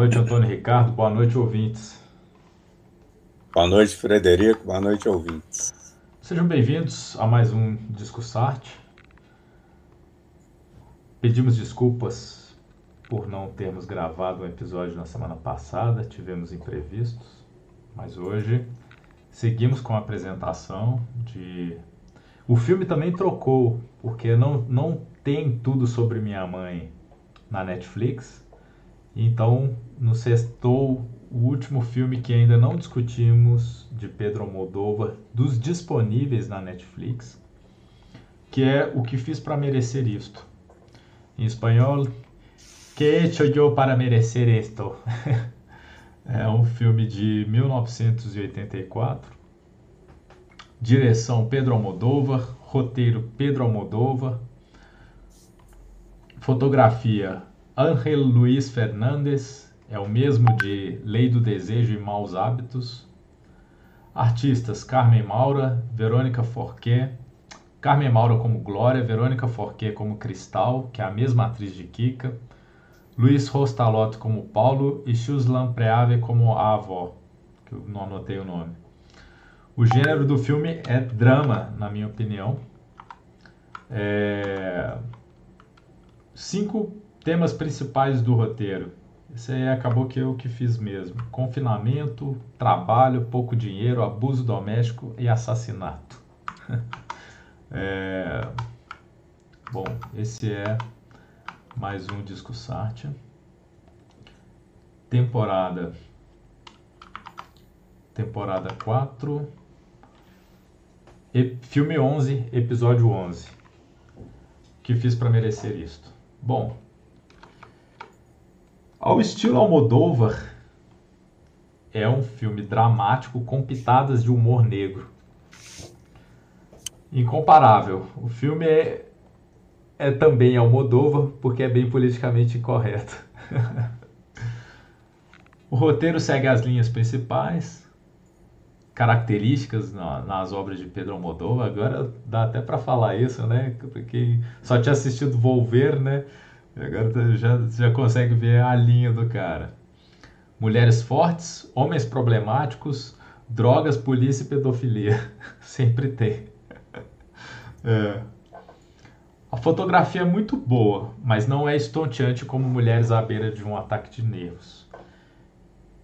Boa noite, Antônio Ricardo. Boa noite, ouvintes. Boa noite, Frederico. Boa noite, ouvintes. Sejam bem-vindos a mais um Discussarte. Pedimos desculpas por não termos gravado um episódio na semana passada, tivemos imprevistos, mas hoje seguimos com a apresentação de. O filme também trocou, porque não, não tem tudo sobre minha mãe na Netflix. Então, no sextou o último filme que ainda não discutimos de Pedro Almodóvar dos disponíveis na Netflix, que é O que fiz para merecer isto. Em espanhol, Que he hecho yo para merecer esto? é um filme de 1984. Direção Pedro Almodóvar, roteiro Pedro Almodóvar, fotografia Ángel Luiz Fernandes, é o mesmo de Lei do Desejo e Maus Hábitos. Artistas Carmen Maura, Verônica Forquet, Carmen Maura como Glória, Verônica Forquet como Cristal, que é a mesma atriz de Kika, Luiz Rostalot como Paulo e Shuslan Preave como a avó, que eu não anotei o nome. O gênero do filme é drama, na minha opinião. É... Cinco temas principais do roteiro. Esse aí acabou que eu que fiz mesmo. Confinamento, trabalho, pouco dinheiro, abuso doméstico e assassinato. é... Bom, esse é mais um Disco Sartia. Temporada. Temporada 4. E... Filme 11, episódio 11. Que fiz para merecer isto? Bom, ao estilo Almodóvar, é um filme dramático com pitadas de humor negro. Incomparável. O filme é, é também Almodóvar porque é bem politicamente incorreto. o roteiro segue as linhas principais, características na, nas obras de Pedro Almodóvar. Agora dá até para falar isso, né? Porque só tinha assistido Volver, né? Agora já, já consegue ver a linha do cara. Mulheres fortes, homens problemáticos, drogas, polícia e pedofilia. Sempre tem. É. A fotografia é muito boa, mas não é estonteante como Mulheres à beira de um ataque de nervos.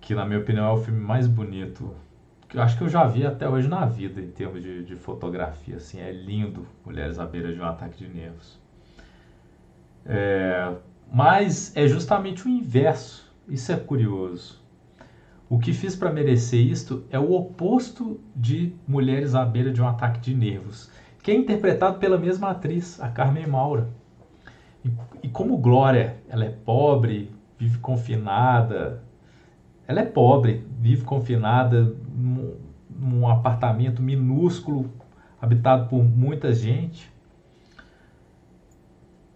Que, na minha opinião, é o filme mais bonito que eu acho que eu já vi até hoje na vida em termos de, de fotografia. Assim, é lindo Mulheres à beira de um ataque de nervos. É, mas é justamente o inverso. Isso é curioso. O que fiz para merecer isto é o oposto de Mulheres à beira de um ataque de nervos, que é interpretado pela mesma atriz, a Carmen Maura. E, e como Glória, ela é pobre, vive confinada. Ela é pobre, vive confinada num, num apartamento minúsculo, habitado por muita gente.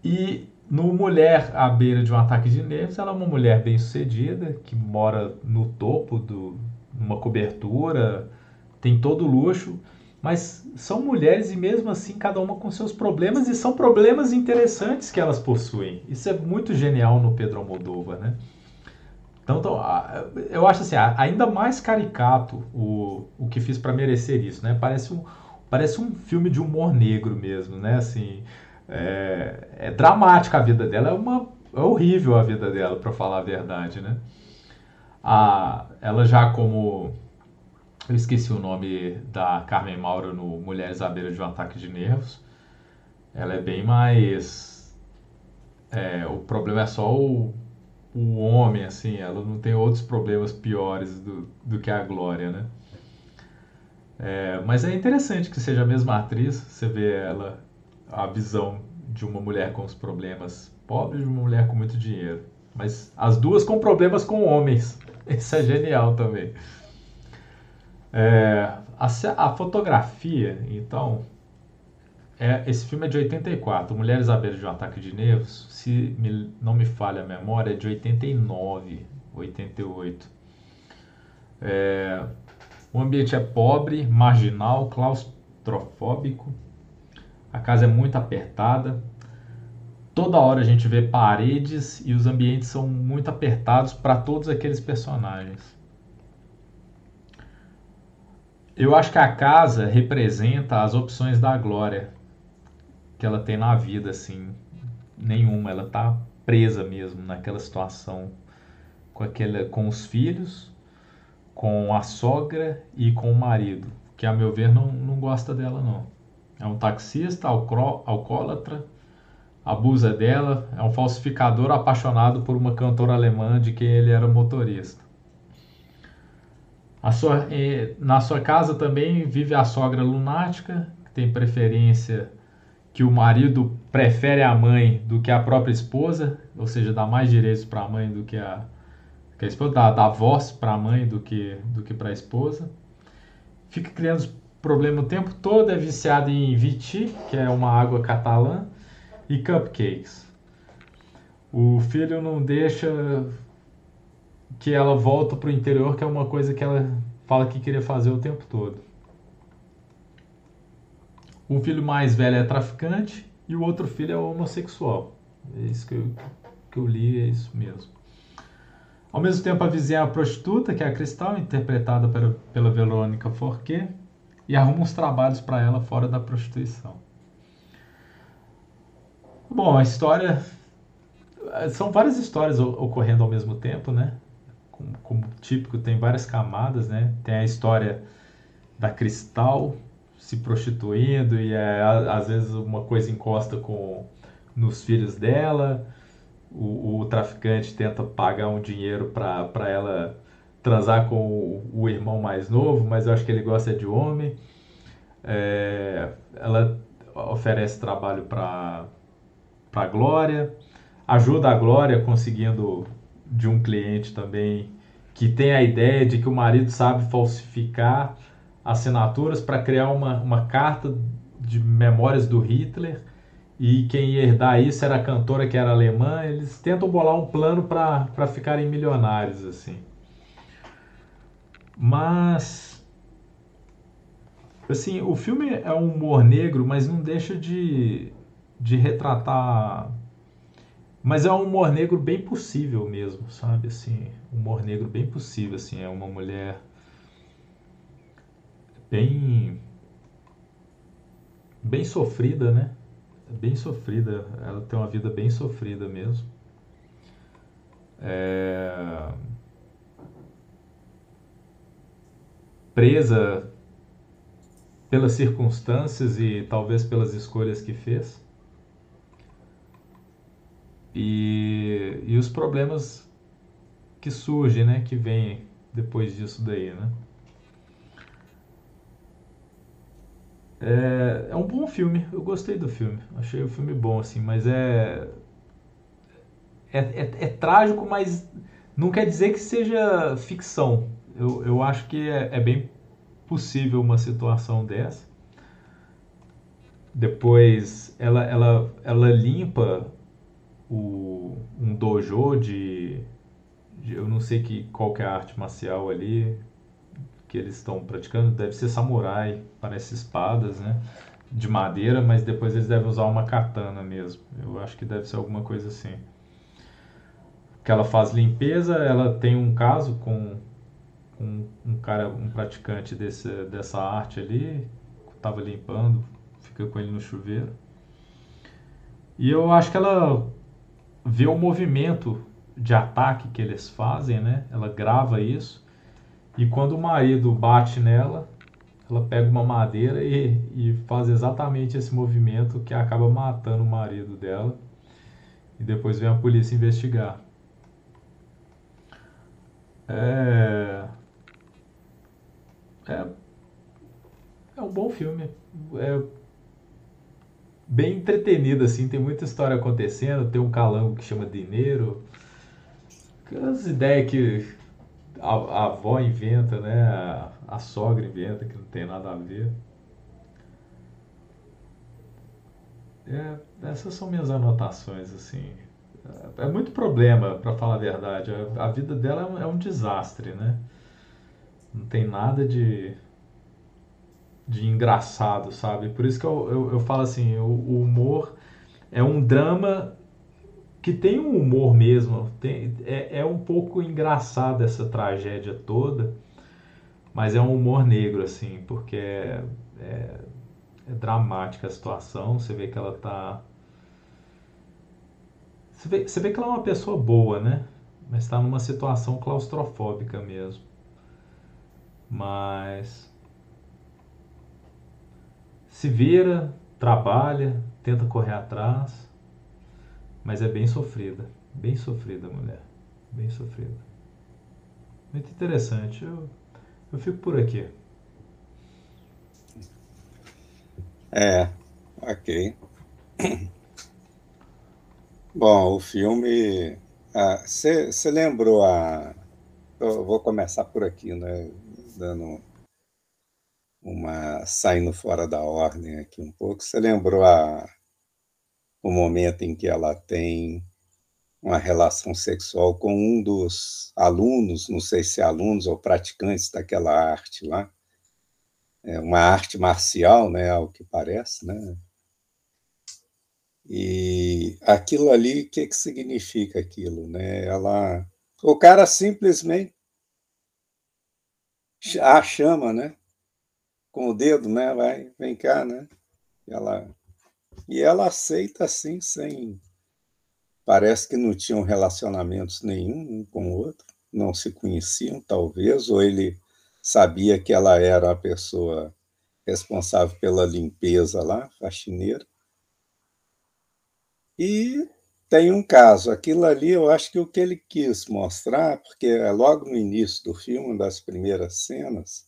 E no Mulher à beira de um ataque de nervos, ela é uma mulher bem-sucedida, que mora no topo de uma cobertura, tem todo o luxo, mas são mulheres e mesmo assim cada uma com seus problemas e são problemas interessantes que elas possuem. Isso é muito genial no Pedro Almodóvar, né? Então, eu acho assim, ainda mais caricato o, o que fiz para merecer isso, né? Parece um, parece um filme de humor negro mesmo, né? Assim, é, é dramática a vida dela, é uma é horrível a vida dela, para falar a verdade, né? A, ela já como eu esqueci o nome da Carmen Mauro no Mulheres à beira de um ataque de nervos. Ela é bem mais é, o problema é só o, o homem, assim, ela não tem outros problemas piores do, do que a Glória, né? É, mas é interessante que seja a mesma atriz, você vê ela a visão de uma mulher com os problemas pobres e de uma mulher com muito dinheiro. Mas as duas com problemas com homens. Isso é genial também. É, a, a, fotografia, então, é, esse filme é de 84. Mulheres à beira de um ataque de nervos, se me, não me falha a memória, é de 89, 88. É, o ambiente é pobre, marginal, claustrofóbico. A casa é muito apertada. toda hora a gente vê paredes e os ambientes são muito apertados para todos aqueles personagens. Eu acho que a casa representa as opções da Glória que ela tem na vida, assim. Nenhuma, ela tá presa mesmo naquela situação com aquele, com os filhos, com a sogra e com o marido, que a meu ver não, não gosta dela não. É um taxista, alcoólatra, abusa dela, é um falsificador apaixonado por uma cantora alemã de quem ele era motorista. Sua, na sua casa também vive a sogra lunática, que tem preferência que o marido prefere a mãe do que a própria esposa, ou seja, dá mais direitos para a mãe do que a, que a esposa, dá, dá voz para a mãe do que, do que para a esposa. Fica criando problema o tempo todo, é viciado em Viti, que é uma água catalã, e cupcakes. O filho não deixa que ela volta para o interior, que é uma coisa que ela fala que queria fazer o tempo todo. O filho mais velho é traficante e o outro filho é homossexual. É isso que eu, que eu li, é isso mesmo. Ao mesmo tempo, a vizinha é a prostituta, que é a Cristal, interpretada pela, pela Verônica Forquet, e arruma uns trabalhos para ela fora da prostituição. Bom, a história. São várias histórias ocorrendo ao mesmo tempo, né? Como, como típico, tem várias camadas, né? Tem a história da Cristal se prostituindo e é, às vezes uma coisa encosta com nos filhos dela. O, o traficante tenta pagar um dinheiro para ela transar com o, o, irmão mais novo, mas eu acho que ele gosta de homem. É, ela oferece trabalho para a Glória, ajuda a Glória conseguindo de um cliente também que tem a ideia de que o marido sabe falsificar assinaturas para criar uma, uma carta de memórias do Hitler e quem ia herdar isso era a cantora que era alemã. Eles tentam bolar um plano para ficarem milionários assim. Mas assim, o filme é um humor negro, mas não deixa de, de retratar mas é um humor negro bem possível mesmo, sabe? Assim, um humor negro bem possível, assim, é uma mulher bem bem sofrida, né? Bem sofrida. Ela tem uma vida bem sofrida mesmo. É... Presa pelas circunstâncias e talvez pelas escolhas que fez. E, e os problemas que surgem, né? Que vêm depois disso daí, né? É, é um bom filme, eu gostei do filme, achei o filme bom, assim, mas é, é, é, é trágico, mas não quer dizer que seja ficção. Eu, eu acho que é, é bem possível uma situação dessa. Depois ela, ela, ela limpa o, um dojo de, de, eu não sei que qual que é a arte marcial ali, que eles estão praticando deve ser samurai, parece espadas, né? De madeira, mas depois eles devem usar uma katana mesmo. Eu acho que deve ser alguma coisa assim. Que ela faz limpeza, ela tem um caso com um, um cara, um praticante desse, dessa arte ali, estava limpando, fica com ele no chuveiro. E eu acho que ela vê o movimento de ataque que eles fazem, né? Ela grava isso e quando o marido bate nela, ela pega uma madeira e, e faz exatamente esse movimento que acaba matando o marido dela. E depois vem a polícia investigar. É, é, é um bom filme. É bem entretenido, assim. Tem muita história acontecendo. Tem um calango que chama Dinheiro. As ideias que a, a avó inventa, né? A, a, sogra inventa, que não tem nada a ver. É, essas são minhas anotações, assim. É, é muito problema, para falar a verdade. A, a vida dela é um desastre, né? Não tem nada de, de engraçado, sabe? Por isso que eu, eu, eu falo assim, o, o humor é um drama que tem um humor mesmo. Tem, é, é um pouco engraçado essa tragédia toda, mas é um humor negro, assim, porque é, é, é dramática a situação. Você vê que ela tá. Você vê, você vê que ela é uma pessoa boa, né? Mas está numa situação claustrofóbica mesmo. Mas. Se vira, trabalha, tenta correr atrás mas é bem sofrida. Bem sofrida a mulher. Bem sofrida. Muito interessante. Eu, eu fico por aqui. É, ok. Bom, o filme. Você ah, lembrou a. Eu vou começar por aqui, né? Dando uma. saindo fora da ordem aqui um pouco. Você lembrou a o momento em que ela tem uma relação sexual com um dos alunos, não sei se é alunos ou praticantes daquela arte lá, é uma arte marcial, né, ao que parece, né? E aquilo ali, o que, que significa aquilo, né? Ela, o cara simplesmente a chama, né? Com o dedo, né? Vai, vem cá, né? Ela e ela aceita assim, sem. Parece que não tinham relacionamentos nenhum um com o outro, não se conheciam, talvez, ou ele sabia que ela era a pessoa responsável pela limpeza lá, faxineira. E tem um caso, aquilo ali eu acho que o que ele quis mostrar, porque é logo no início do filme, das primeiras cenas,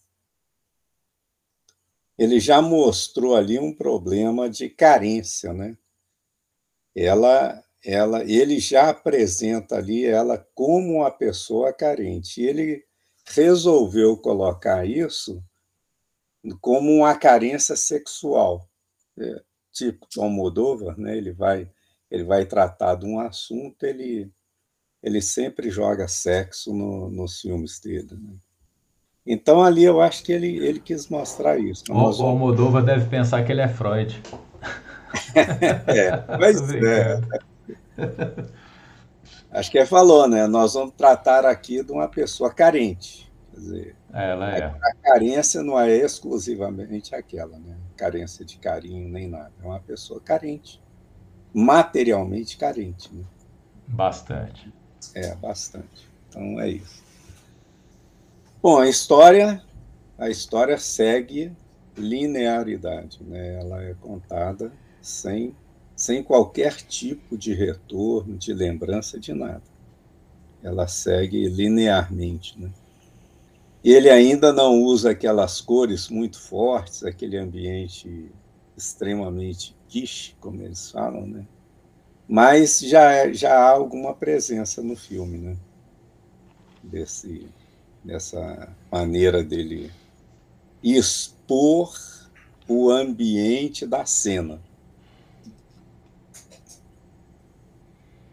ele já mostrou ali um problema de carência, né? Ela, ela, ele já apresenta ali ela como uma pessoa carente. E ele resolveu colocar isso como uma carência sexual, é, tipo Tom Moldova, né? Ele vai, ele vai tratar de um assunto, ele, ele sempre joga sexo no, nos filmes dele. Né? Então ali eu acho que ele, ele quis mostrar isso. O, o Almodova deve pensar que ele é Freud. é, mas é. Acho que ele falou, né? Nós vamos tratar aqui de uma pessoa carente. Quer dizer, Ela é. a carência não é exclusivamente aquela, né? Carência de carinho nem nada. É uma pessoa carente. Materialmente carente. Né? Bastante. É, bastante. Então é isso. Bom, a história, a história segue linearidade, né? Ela é contada sem sem qualquer tipo de retorno, de lembrança de nada. Ela segue linearmente, né? Ele ainda não usa aquelas cores muito fortes, aquele ambiente extremamente como eles falam, né? Mas já, já há alguma presença no filme, né? Desse, nessa maneira dele expor o ambiente da cena.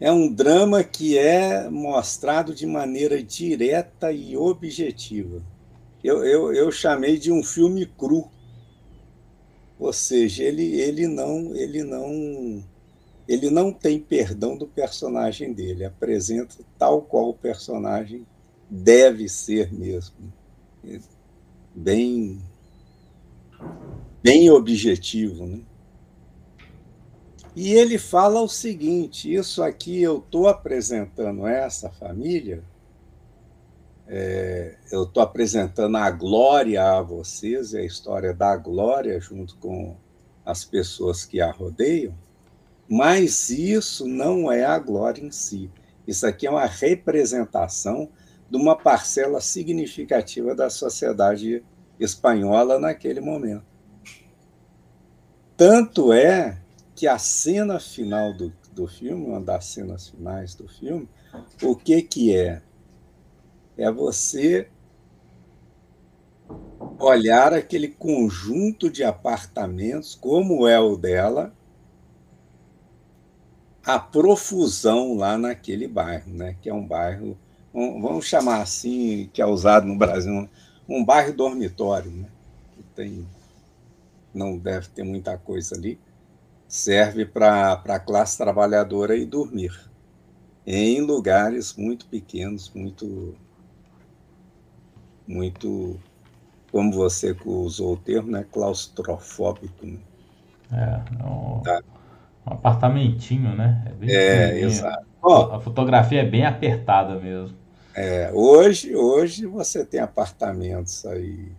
É um drama que é mostrado de maneira direta e objetiva. Eu, eu, eu chamei de um filme cru. Ou seja, ele, ele não ele não ele não tem perdão do personagem dele, apresenta tal qual o personagem deve ser mesmo. Bem, bem objetivo. Né? E ele fala o seguinte: isso aqui eu estou apresentando essa família, é, eu estou apresentando a glória a vocês, e a história da glória junto com as pessoas que a rodeiam, mas isso não é a glória em si. Isso aqui é uma representação de uma parcela significativa da sociedade espanhola naquele momento. Tanto é que a cena final do, do filme, uma das cenas finais do filme, o que, que é? É você olhar aquele conjunto de apartamentos, como é o dela, a profusão lá naquele bairro, né? que é um bairro um, vamos chamar assim, que é usado no Brasil, um bairro dormitório, né? que tem, não deve ter muita coisa ali, serve para a classe trabalhadora ir dormir. em lugares muito pequenos, muito, muito, como você usou o termo, né, claustrofóbico. Né? É, um, tá. um apartamentinho, né? É, é exato. a fotografia é bem apertada mesmo. É, hoje, hoje você tem apartamentos aí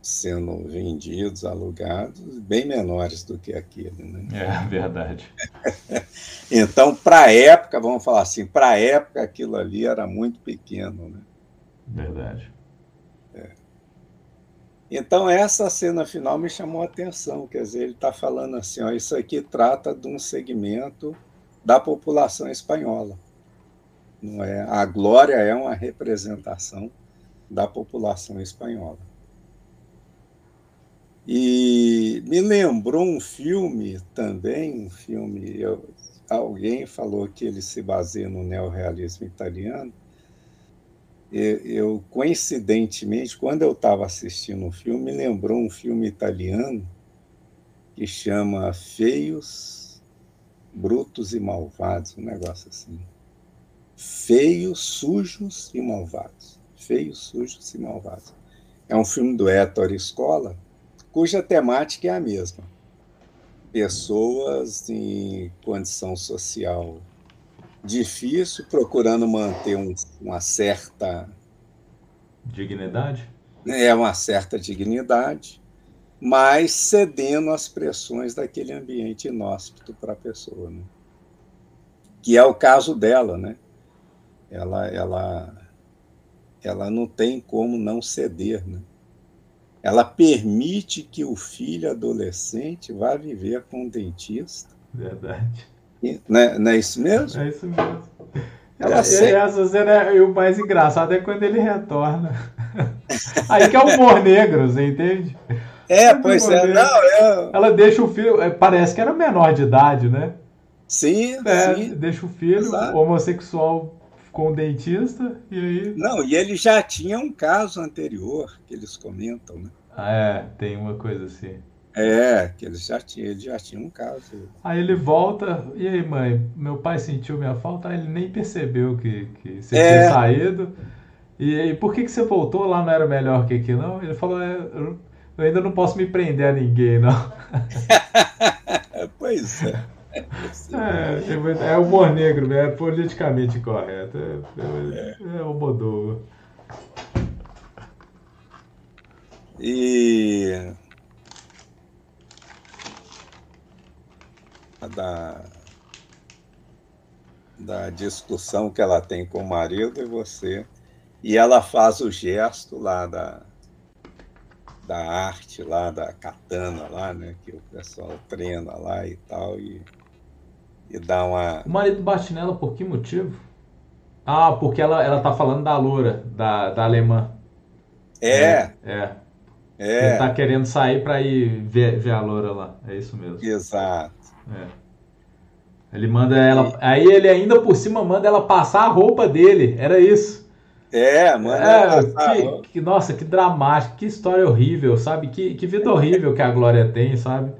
sendo vendidos, alugados, bem menores do que aquele. Né? É verdade. então, para a época, vamos falar assim, para a época aquilo ali era muito pequeno. Né? Verdade. É. Então, essa cena final me chamou a atenção, quer dizer, ele está falando assim, ó, isso aqui trata de um segmento da população espanhola. Não é? A glória é uma representação da população espanhola. E me lembrou um filme também, um filme, eu, alguém falou que ele se baseia no neorrealismo italiano. Eu, eu coincidentemente, quando eu estava assistindo o filme, me lembrou um filme italiano que chama Feios, Brutos e Malvados, um negócio assim. Feios, Sujos e Malvados. Feios, Sujos e Malvados. É um filme do Héctor Escola, cuja temática é a mesma. Pessoas em condição social difícil, procurando manter um, uma certa. Dignidade? É, uma certa dignidade, mas cedendo às pressões daquele ambiente inóspito para a pessoa. Né? Que é o caso dela, né? Ela, ela, ela não tem como não ceder, né? ela permite que o filho adolescente vá viver com um dentista. Verdade. E, não, é, é, isso mesmo? É isso mesmo. Ela é, essa cena é, e o mais engraçado é quando ele retorna. Aí que é o humor negro, você entende? É, é pois é. Não, eu... Ela deixa o filho, é, parece que era menor de idade, né? Sim, é, sim. Deixa o filho Exato. homossexual com o dentista e aí. Não, e ele já tinha um caso anterior que eles comentam, né? Ah, é, tem uma coisa assim. É, que eles já tinham, ele já tinha um caso. Aí ele volta, e aí, mãe, meu pai sentiu minha falta, aí ele nem percebeu que, que você é. tinha saído. E aí, por que, que você voltou lá? Não era melhor que aqui, não? Ele falou, é, eu ainda não posso me prender a ninguém, não. pois é. É, é, é humor negro, né? é politicamente correto. É, é, é o Moldova. E da, da discussão que ela tem com o marido e você. E ela faz o gesto lá da, da arte lá, da katana lá, né? Que o pessoal treina lá e tal. E e dá uma. O marido bate nela por que motivo? Ah, porque ela, ela tá falando da loura, da, da alemã. É. É. é. é. Ele tá querendo sair para ir ver, ver a loura lá. É isso mesmo. Exato. É. Ele manda ela. Aí ele ainda por cima manda ela passar a roupa dele. Era isso. É, manda é, que, que, Nossa, que dramático, que história horrível, sabe? Que, que vida horrível que a Glória tem, sabe?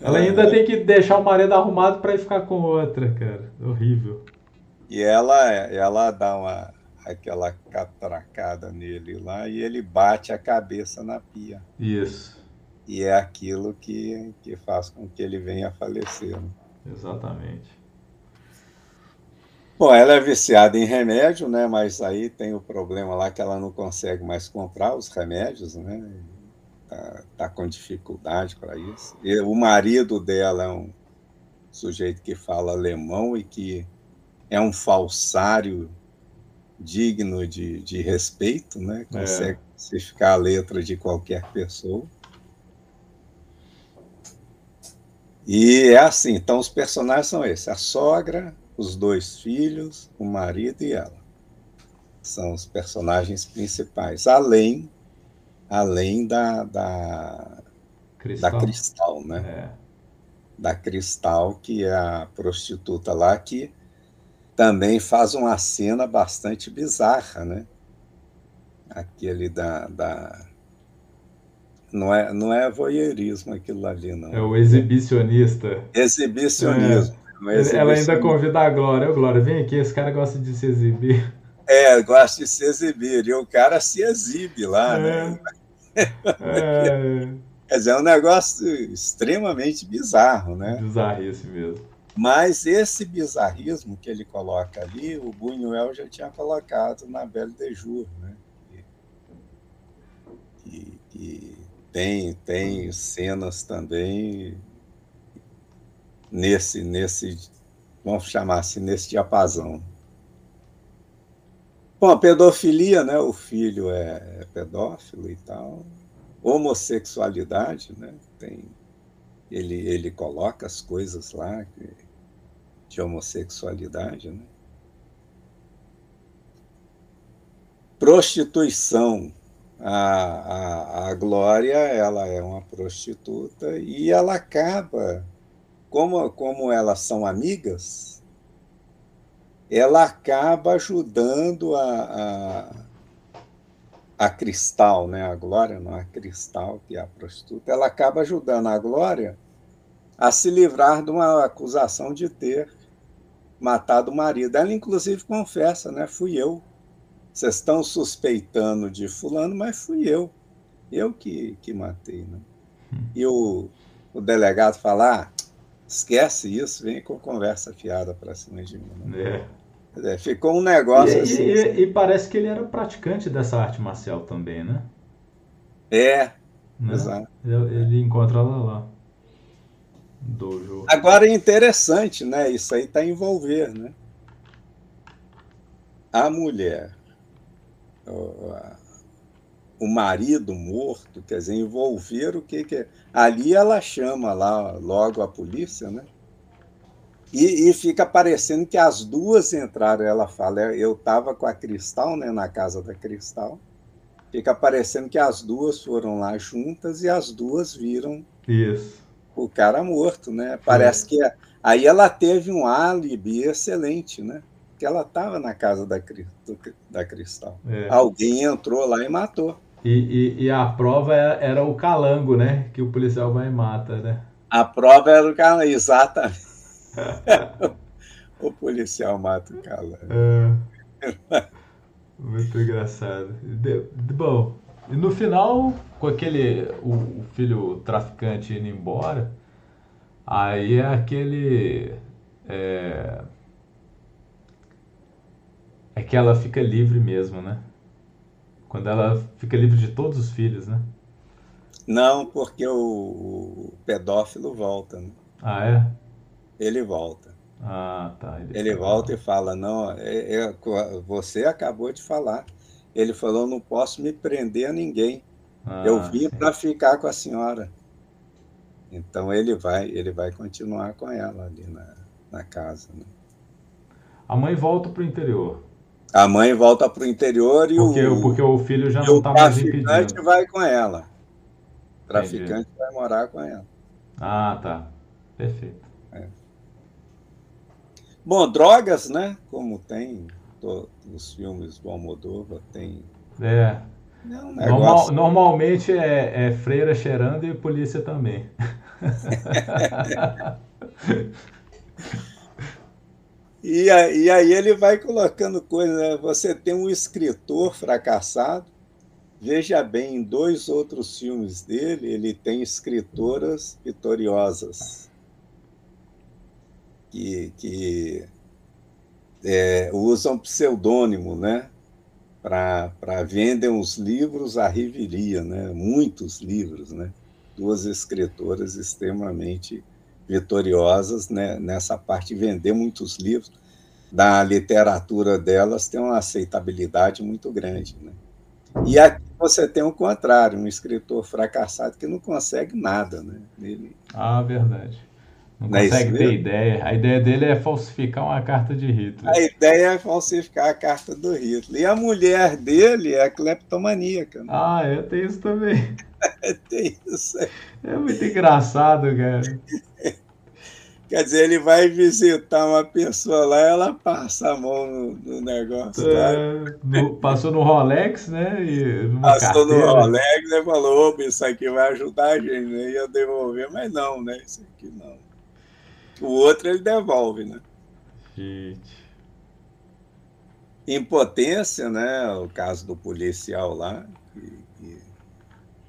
Ela ainda tem que deixar o marido arrumado para ir ficar com outra, cara. Horrível. E ela, ela dá uma, aquela catracada nele lá e ele bate a cabeça na pia. Isso. E é aquilo que, que faz com que ele venha a falecer. Né? Exatamente. Bom, ela é viciada em remédio, né? Mas aí tem o problema lá que ela não consegue mais comprar os remédios, né? tá, tá com dificuldade para isso. E o marido dela é um sujeito que fala alemão e que é um falsário digno de, de respeito, né? É. Consegue é. a letra de qualquer pessoa. E é assim, então os personagens são esses: a sogra, os dois filhos, o marido e ela. São os personagens principais, além além da, da, Cristal. da Cristal, né? É. Da Cristal, que é a prostituta lá, que também faz uma cena bastante bizarra, né? Aquele da, da... Não é, não é voyeurismo aquilo ali, não. É o exibicionista. Exibicionismo. Ela ainda convida a Glória. Ô, Glória, vem aqui, esse cara gosta de se exibir. É, gosta de se exibir. E o cara se exibe lá, é. né? É. Quer dizer, é um negócio extremamente bizarro, né? Bizarrice mesmo. Mas esse bizarrismo que ele coloca ali, o Buñuel já tinha colocado na Belle de Jour, né? E, e tem, tem cenas também nesse, nesse, vamos chamar assim, nesse diapasão. Bom, a pedofilia, né? O filho é, é pedófilo e tal. Homossexualidade, né? Tem, ele, ele coloca as coisas lá de homossexualidade, né? Prostituição. A, a, a Glória, ela é uma prostituta e ela acaba, como, como elas são amigas, ela acaba ajudando a, a, a Cristal, né? a Glória, não a Cristal, que é a prostituta, ela acaba ajudando a Glória a se livrar de uma acusação de ter matado o marido. Ela, inclusive, confessa, né? Fui eu. Vocês estão suspeitando de fulano, mas fui eu. Eu que, que matei, né? Hum. E o, o delegado fala, ah, esquece isso, vem com conversa fiada para cima de mim. Né? É. É, ficou um negócio e, assim. E, e, e, parece que ele era praticante dessa arte marcial também, né? É, né? exato. Ele, encontra ela lá. Dojo. Agora é interessante, né? Isso aí está envolver, né? A mulher, o marido morto, quer dizer, envolver o que que é. Ali ela chama lá logo a polícia, né? E, e fica parecendo que as duas entraram. Ela fala, eu estava com a Cristal, né? Na casa da Cristal. Fica parecendo que as duas foram lá juntas e as duas viram Isso o cara morto, né? Parece que aí ela teve um álibi excelente, né? Que ela estava na casa da, da Cristal. É. Alguém entrou lá e matou. E, e, e, a prova era o calango, né? Que o policial vai e mata, né? A prova era o calango, exatamente. o policial mata o calango. É. Muito engraçado. Bom, e no final, com aquele o, o, filho traficante indo embora, aí é aquele é, é que ela fica livre mesmo, né? Quando ela fica livre de todos os filhos, né? Não, porque o, pedófilo volta, né? Ah, é? Ele volta. Ah, tá. Ele, ele volta e fala, não, é, é, você acabou de falar ele falou: não posso me prender a ninguém. Ah, eu vim para ficar com a senhora. Então ele vai, ele vai continuar com ela ali na, na casa. Né? A mãe volta para o interior. A mãe volta para o interior e porque, o porque o filho já não está mais impedido. O traficante vai com ela. O traficante Entendi. vai morar com ela. Ah, tá. Perfeito. É. Bom, drogas, né? Como tem os filmes do Almodóvar tem. É. é um Normal, normalmente é, é, freira cheirando e polícia também. e, e aí ele vai colocando coisas. Né? Você tem um escritor fracassado. Veja bem, em dois outros filmes dele, ele tem escritoras vitoriosas. Que, que é, usam pseudônimo, né? Para vendem os livros à riveria, né? Muitos livros, né? Duas escritoras extremamente vitoriosas né? nessa parte de vender muitos livros. Da literatura delas tem uma aceitabilidade muito grande, né? E aqui você tem o contrário, um escritor fracassado que não consegue nada, né? Ele... Ah, verdade. Não, não é consegue é ter ideia. A ideia dele é falsificar uma carta de Hitler. A ideia é falsificar a carta do Hitler. E a mulher dele é cleptomaníaca. Né? Ah, é, tem isso também. tem isso. É. é muito engraçado, cara. Quer dizer, ele vai visitar uma pessoa lá, ela passa a mão no, no negócio. É, no, passou no Rolex, né? E passou carteira. no Rolex e falou: opa, isso aqui vai ajudar a gente. Né? Ia devolver, mas não, né? Isso aqui não. O outro ele devolve, né? Gente. Impotência, né? O caso do policial lá, que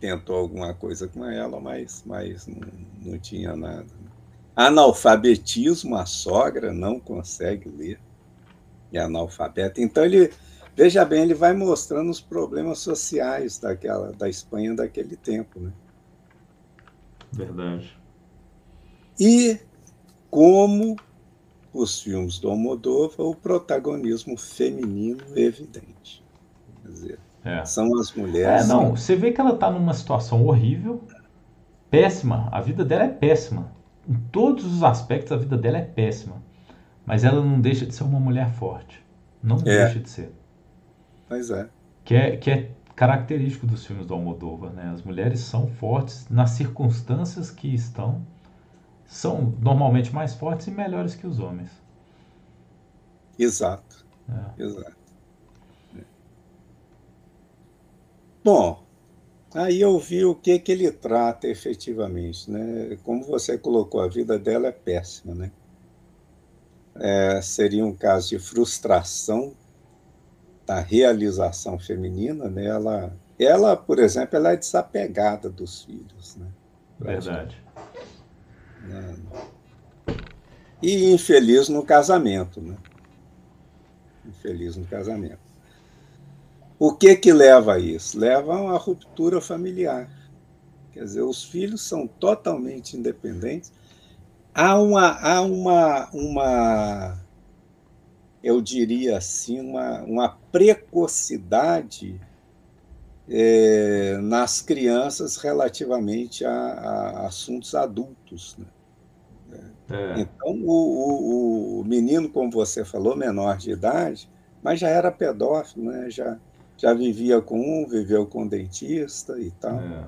tentou alguma coisa com ela, mas, mas não, não tinha nada. Analfabetismo, a sogra não consegue ler. É analfabeta. Então ele, veja bem, ele vai mostrando os problemas sociais daquela da Espanha daquele tempo, né? Verdade. E como os filmes do Almodóvar, o protagonismo feminino é evidente. Quer dizer, é. são as mulheres. É, não, você vê que ela está numa situação horrível, péssima. A vida dela é péssima. Em todos os aspectos, a vida dela é péssima. Mas ela não deixa de ser uma mulher forte. Não é. deixa de ser. Pois é. Que é, que é característico dos filmes do Almodóvar, né? As mulheres são fortes nas circunstâncias que estão, são normalmente mais fortes e melhores que os homens. Exato. É. Exato. Bom, aí eu vi o que que ele trata efetivamente, né? Como você colocou, a vida dela é péssima, né? É, seria um caso de frustração da realização feminina, né? ela, ela, por exemplo, ela é desapegada dos filhos. Né? Verdade. Né? E infeliz no casamento. Né? Infeliz no casamento. O que que leva a isso? Leva a uma ruptura familiar. Quer dizer, os filhos são totalmente independentes. Há uma, há uma, uma eu diria assim, uma, uma precocidade é, nas crianças relativamente a, a assuntos adultos. Né? É. Então, o, o, o, menino, como você falou, menor de idade, mas já era pedófilo, né? já, já vivia com um, viveu com um dentista e tal. É.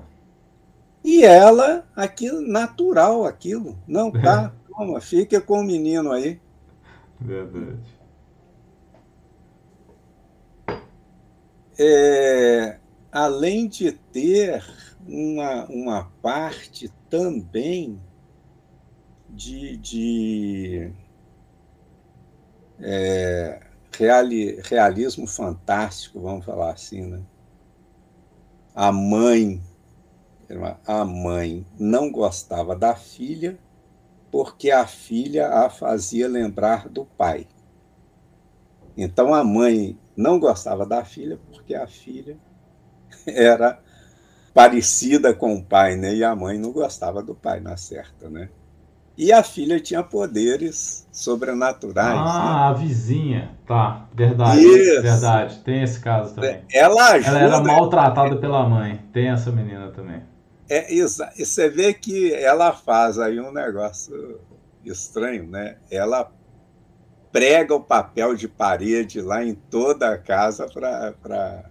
E ela, aquilo, natural aquilo. Não, tá, toma, fica com o menino aí. Verdade. é, além de ter uma, uma parte também de, de é, reali, realismo fantástico, vamos falar assim, né? A mãe, a mãe não gostava da filha porque a filha a fazia lembrar do pai. Então a mãe não gostava da filha porque a filha era parecida com o pai, né? E a mãe não gostava do pai, na certa, né? E a filha tinha poderes sobrenaturais. Ah, né? a vizinha, tá, verdade, Isso. verdade. Tem esse caso também. Ela ajuda. Ela era maltratada pela mãe. Tem essa menina também. É isso. E você vê que ela faz aí um negócio estranho, né? Ela prega o papel de parede lá em toda a casa para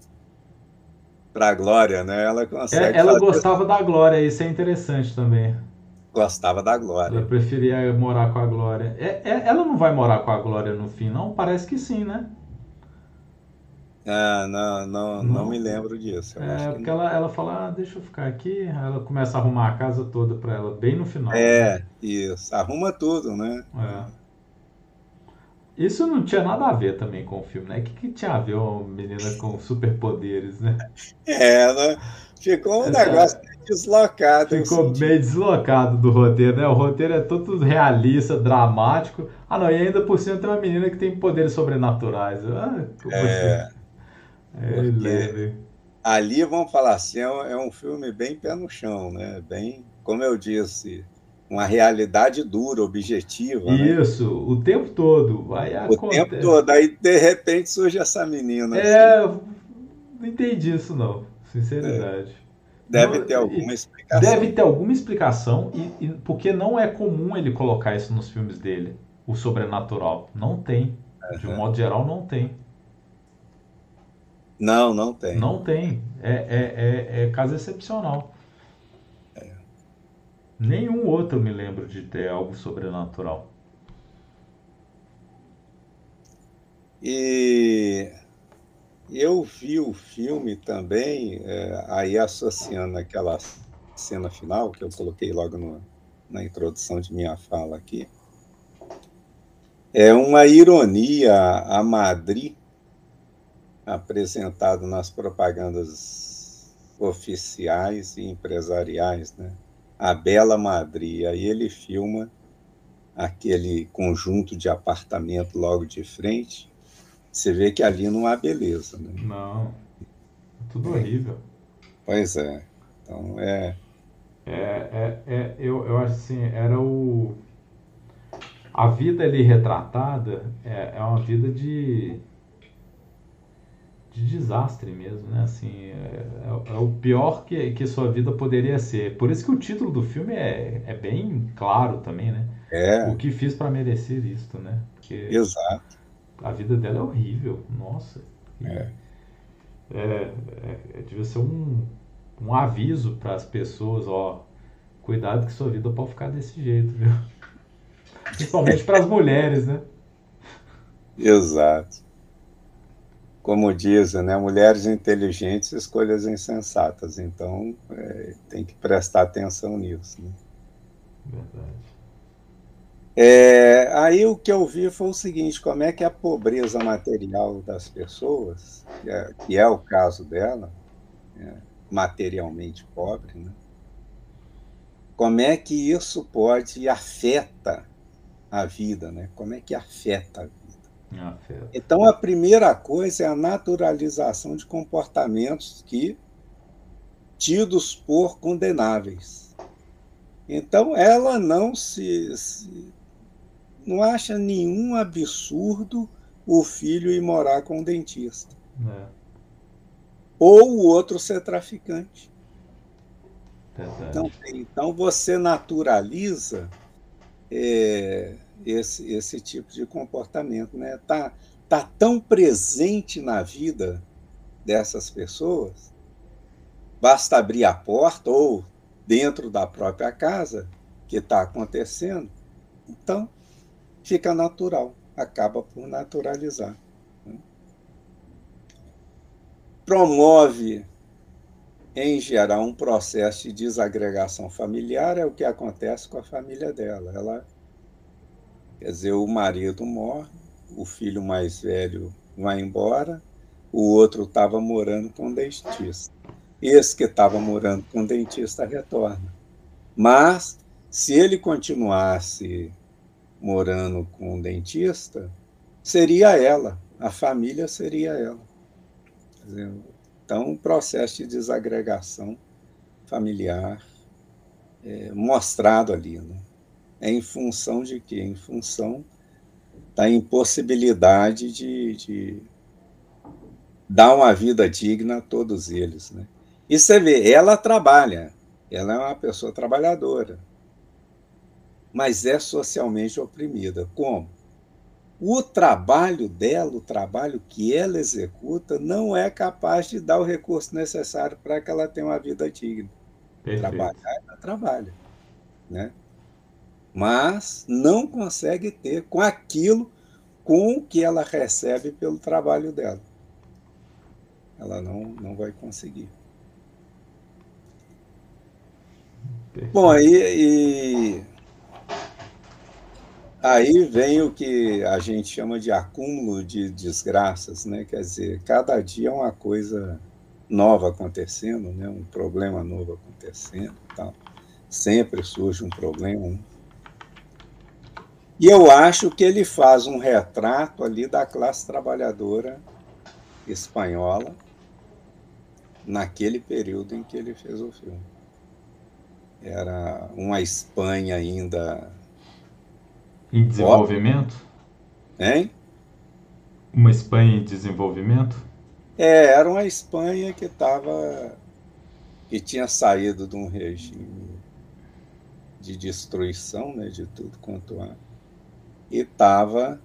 para a Glória, né? Ela consegue. É, ela fazer... gostava da Glória, isso é interessante também. Gostava da Glória. Ela preferia morar com a Glória. É, é, ela não vai morar com a Glória no fim, não? Parece que sim, né? Ah, não, não, não, não me lembro disso. é, porque ela, ela fala, ah, deixa eu ficar aqui. Ela começa a arrumar a casa toda para ela, bem no final. É, né? isso. Arruma tudo, né? É. Isso não tinha nada a ver também com o filme, né? O que, que tinha a ver uma menina com superpoderes, né? É, né? Ficou um é, negócio deslocado. Ficou meio deslocado do roteiro, né? O roteiro é todo realista, dramático. Ah, não, e ainda por cima tem uma menina que tem poderes sobrenaturais. Ah, é, é ali, vamos falar assim, é um, é um filme bem pé no chão, né? Bem, como eu disse, uma realidade dura, objetiva. Né? Isso, né? o tempo todo. Aí o acontece. tempo todo. Aí, de repente, surge essa menina. É, assim. não entendi isso, não. Sinceridade. É. Deve ter alguma explicação. Deve ter alguma explicação, e, e, porque não é comum ele colocar isso nos filmes dele, o sobrenatural. Não tem. Uhum. De um modo geral, não tem. Não, não tem. Não tem. É, é, é, é caso excepcional. Nenhum outro me lembro de ter algo sobrenatural. E eu vi o filme também, é, aí associando aquela cena final que eu coloquei logo no, na introdução de minha fala aqui, É uma ironia a Madrid apresentado nas propagandas oficiais e empresariais, né? A Bela Madrid. Aí ele filma aquele conjunto de apartamento logo de frente. Você vê que ali não há beleza, né? Não. É tudo horrível. Pois é. Então é. É, é, é eu, eu acho assim, era o. A vida ali retratada é, é uma vida de de desastre mesmo, né? Assim, é, é, é, o pior que, que sua vida poderia ser. Por isso que o título do filme é, é bem claro também, né? É. O que fiz para merecer isto, né? Porque Exato. A vida dela é horrível, nossa. É. É, é, é devia ser um, um aviso para as pessoas, ó, cuidado que sua vida pode ficar desse jeito, viu? Principalmente para as mulheres, né? Exato como dizem, né, mulheres inteligentes, escolhas insensatas. Então, é, tem que prestar atenção nisso. Né? É, aí o que eu vi foi o seguinte: como é que a pobreza material das pessoas, que é, que é o caso dela, é, materialmente pobre, né? como é que isso pode afeta a vida, né? Como é que afeta a vida? Então, a primeira coisa é a naturalização de comportamentos que tidos por condenáveis. Então, ela não se, se não acha nenhum absurdo o filho ir morar com o dentista. É. Ou o outro ser traficante. Então, então, você naturaliza é, esse, esse tipo de comportamento. Né? Tá, tá tão presente na vida dessas pessoas, basta abrir a porta ou dentro da própria casa que está acontecendo, então fica natural, acaba por naturalizar. Né? Promove, em geral, um processo de desagregação familiar, é o que acontece com a família dela. Ela Quer dizer, o marido morre, o filho mais velho vai embora, o outro estava morando com o dentista. Esse que estava morando com o dentista retorna. Mas, se ele continuasse morando com o dentista, seria ela, a família seria ela. Então, um processo de desagregação familiar é, mostrado ali. Né? é em função de quê? Em função da impossibilidade de, de dar uma vida digna a todos eles. Né? E você vê, ela trabalha, ela é uma pessoa trabalhadora, mas é socialmente oprimida. Como? O trabalho dela, o trabalho que ela executa, não é capaz de dar o recurso necessário para que ela tenha uma vida digna. Perfeito. Trabalhar, ela trabalha. Né? mas não consegue ter com aquilo com que ela recebe pelo trabalho dela. Ela não, não vai conseguir. Bom, aí, e, aí vem o que a gente chama de acúmulo de desgraças, né? Quer dizer, cada dia é uma coisa nova acontecendo, né? Um problema novo acontecendo, tal. Sempre surge um problema. Né? E eu acho que ele faz um retrato ali da classe trabalhadora espanhola naquele período em que ele fez o filme. Era uma Espanha ainda. Em desenvolvimento? Hein? Uma Espanha em desenvolvimento? É, era uma Espanha que estava. que tinha saído de um regime de destruição né, de tudo quanto há e estava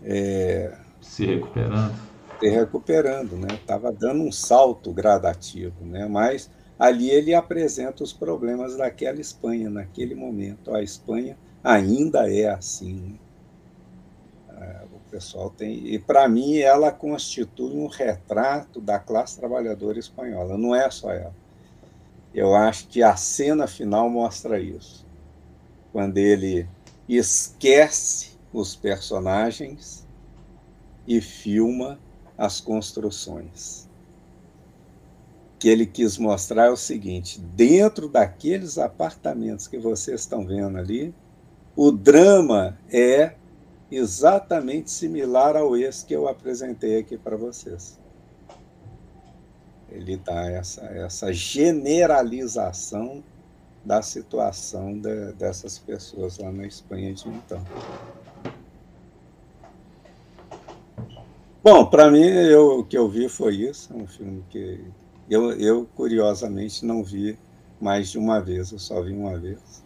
é, se recuperando. Se recuperando, né? Estava dando um salto gradativo, né? Mas ali ele apresenta os problemas daquela Espanha naquele momento. A Espanha ainda é assim. Né? É, o pessoal tem e para mim ela constitui um retrato da classe trabalhadora espanhola. Não é só ela. Eu acho que a cena final mostra isso. Quando ele esquece os personagens e filma as construções. O que ele quis mostrar é o seguinte: dentro daqueles apartamentos que vocês estão vendo ali, o drama é exatamente similar ao esse que eu apresentei aqui para vocês. Ele dá essa, essa generalização da situação de, dessas pessoas lá na Espanha de então. Bom, para mim, eu, o que eu vi foi isso. É um filme que eu, eu, curiosamente, não vi mais de uma vez. Eu só vi uma vez.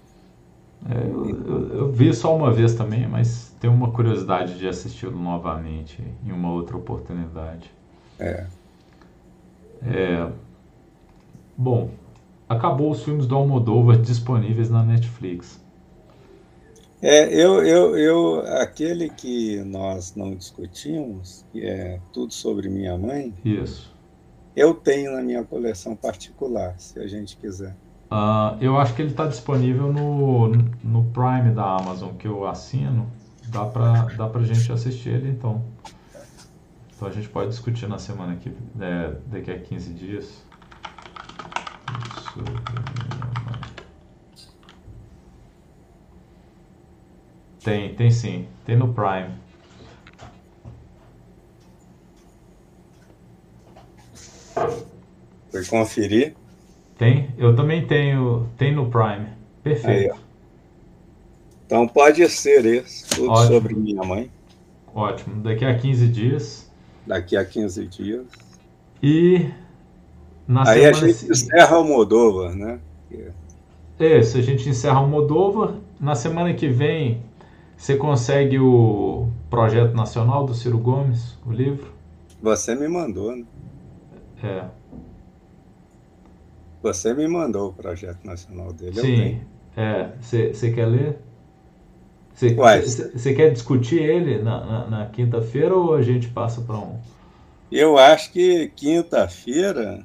É, eu, eu, eu, vi só uma vez também, mas tenho uma curiosidade de assisti-lo novamente em uma outra oportunidade. É. é. Bom, acabou os filmes do Almodóvar disponíveis na Netflix. É, eu, eu, eu, aquele que nós não discutimos, que é tudo sobre minha mãe. Isso. Eu tenho na minha coleção particular, se a gente quiser. Uh, eu acho que ele está disponível no, no Prime da Amazon, que eu assino. Dá para dá pra gente assistir ele, então. Então a gente pode discutir na semana que é, daqui a 15 dias. Tem, tem sim. Tem no Prime. Foi conferir? Tem, eu também tenho, tem no Prime. Perfeito. Aí, então pode ser esse, tudo Ótimo. sobre minha mãe. Ótimo. Daqui a 15 dias. Daqui a 15 dias. E na Aí a gente seguinte... encerra o Moldova, né? Isso, a gente encerra o Moldova. Na semana que vem você consegue o projeto nacional do Ciro Gomes, o livro? Você me mandou, né? É. Você me mandou o projeto nacional dele. Sim. É. Você quer ler? Você quer discutir ele na, na, na quinta-feira ou a gente passa para um. Eu acho que quinta-feira,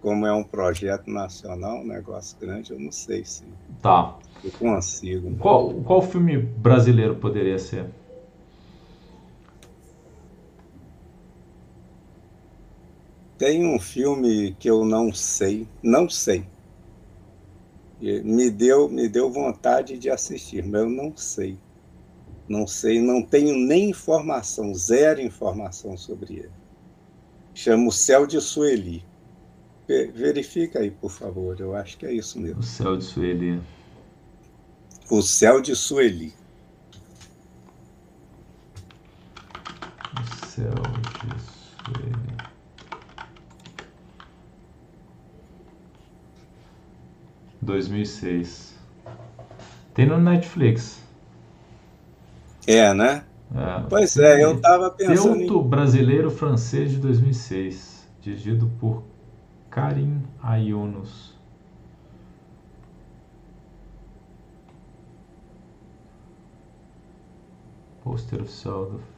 como é um projeto nacional, um negócio grande, eu não sei se tá. eu consigo. Qual, qual filme brasileiro poderia ser? Tem um filme que eu não sei, não sei. Me deu, me deu vontade de assistir, mas eu não sei. Não sei, não tenho nem informação, zero informação sobre ele. Chama O Céu de Sueli. Verifica aí, por favor, eu acho que é isso mesmo. O Céu de Sueli. O Céu de Sueli. O Céu de Sueli. 2006. Tem no Netflix. É, né? É. Pois é, eu tava pensando. Teuto em... Brasileiro Francês de 2006, dirigido por Karim Ayonos. Pôster oficial do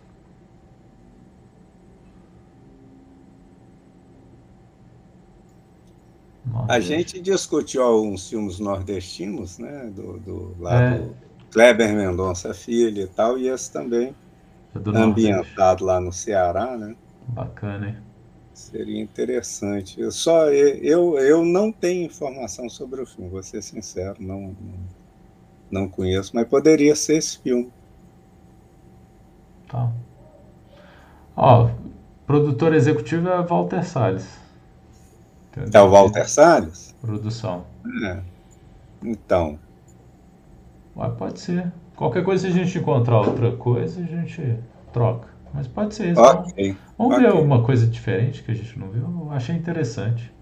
A gente discutiu alguns filmes nordestinos, né? Do, do lá é. do Kleber Mendonça Filho e tal, e esse também é ambientado lá no Ceará, né? Bacana, hein? Seria interessante. Eu só eu, eu não tenho informação sobre o filme, vou ser sincero, não, não conheço, mas poderia ser esse filme. Tá. Ó, produtor executivo é Walter Salles. É o Walter Salles? Produção. É. Então. Ué, pode ser. Qualquer coisa, se a gente encontrar outra coisa, a gente troca. Mas pode ser isso. Okay. Vamos okay. ver alguma coisa diferente que a gente não viu? Eu achei interessante.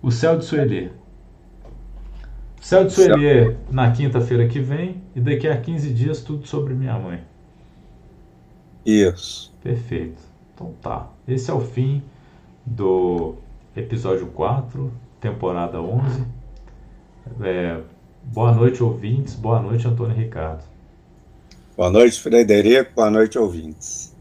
O Céu de Sueli. Céu de Sueli na quinta-feira que vem e daqui a 15 dias tudo sobre minha mãe. Isso. Perfeito. Então tá. Esse é o fim do episódio 4, temporada 11. É, boa noite, ouvintes. Boa noite, Antônio Ricardo. Boa noite, Frederico. Boa noite, ouvintes.